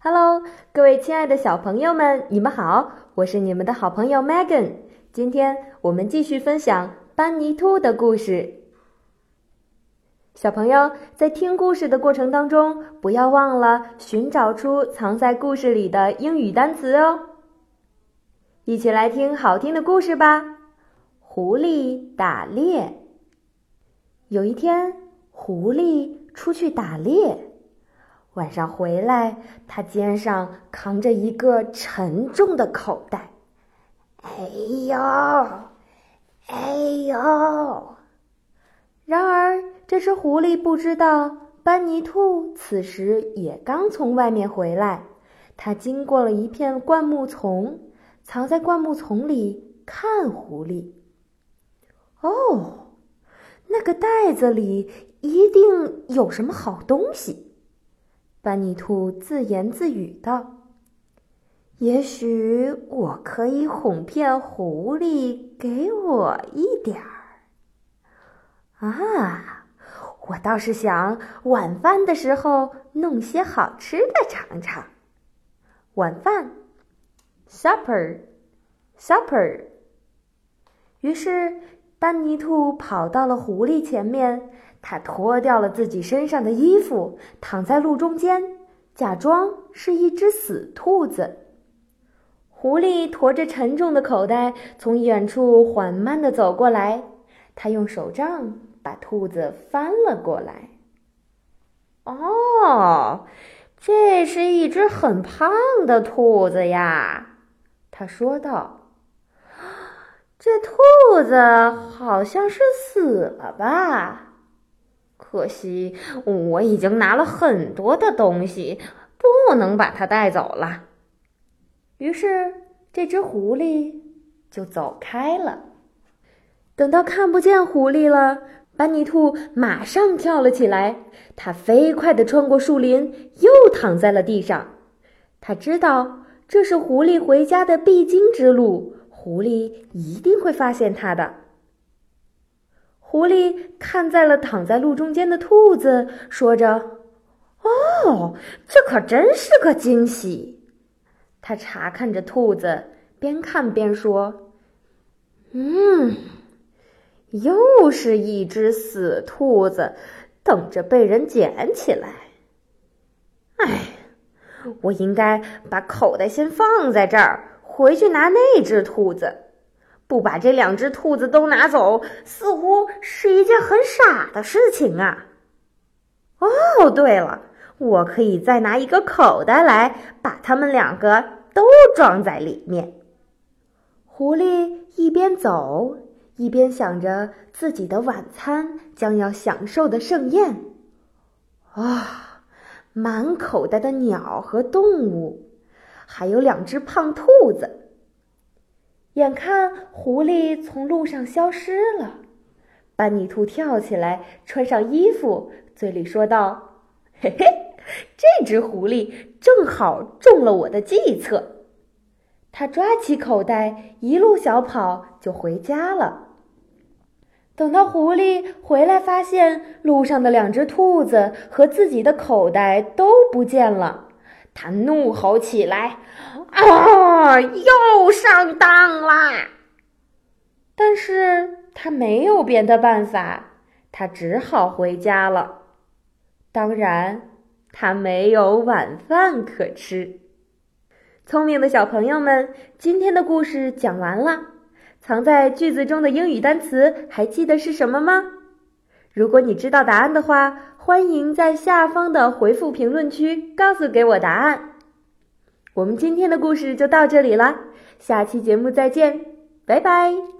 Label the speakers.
Speaker 1: Hello，各位亲爱的小朋友们，你们好！我是你们的好朋友 Megan。今天我们继续分享班尼兔的故事。小朋友在听故事的过程当中，不要忘了寻找出藏在故事里的英语单词哦。一起来听好听的故事吧！狐狸打猎。有一天，狐狸出去打猎。晚上回来，他肩上扛着一个沉重的口袋。哎呦，哎呦！然而，这只狐狸不知道，班尼兔此时也刚从外面回来。他经过了一片灌木丛，藏在灌木丛里看狐狸。哦，那个袋子里一定有什么好东西。班尼兔自言自语道：“也许我可以哄骗狐狸给我一点儿。啊，我倒是想晚饭的时候弄些好吃的尝尝。晚饭，supper，supper。于是，班尼兔跑到了狐狸前面。”他脱掉了自己身上的衣服，躺在路中间，假装是一只死兔子。狐狸驮着沉重的口袋从远处缓慢地走过来，他用手杖把兔子翻了过来。哦，这是一只很胖的兔子呀，他说道。这兔子好像是死了吧？可惜我已经拿了很多的东西，不能把它带走了。于是这只狐狸就走开了。等到看不见狐狸了，班尼兔马上跳了起来，它飞快地穿过树林，又躺在了地上。他知道这是狐狸回家的必经之路，狐狸一定会发现它的。狐狸看在了躺在路中间的兔子，说着：“哦，这可真是个惊喜。”他查看着兔子，边看边说：“嗯，又是一只死兔子，等着被人捡起来。哎，我应该把口袋先放在这儿，回去拿那只兔子。”不把这两只兔子都拿走，似乎是一件很傻的事情啊！哦，对了，我可以再拿一个口袋来，把它们两个都装在里面。狐狸一边走，一边想着自己的晚餐将要享受的盛宴。啊，满口袋的鸟和动物，还有两只胖兔子。眼看狐狸从路上消失了，班尼兔跳起来，穿上衣服，嘴里说道：“嘿嘿，这只狐狸正好中了我的计策。”他抓起口袋，一路小跑就回家了。等到狐狸回来，发现路上的两只兔子和自己的口袋都不见了。他怒吼起来：“啊，又上当！”但是他没有别的办法，他只好回家了。当然，他没有晚饭可吃。聪明的小朋友们，今天的故事讲完了。藏在句子中的英语单词还记得是什么吗？如果你知道答案的话，欢迎在下方的回复评论区告诉给我答案。我们今天的故事就到这里了，下期节目再见，拜拜。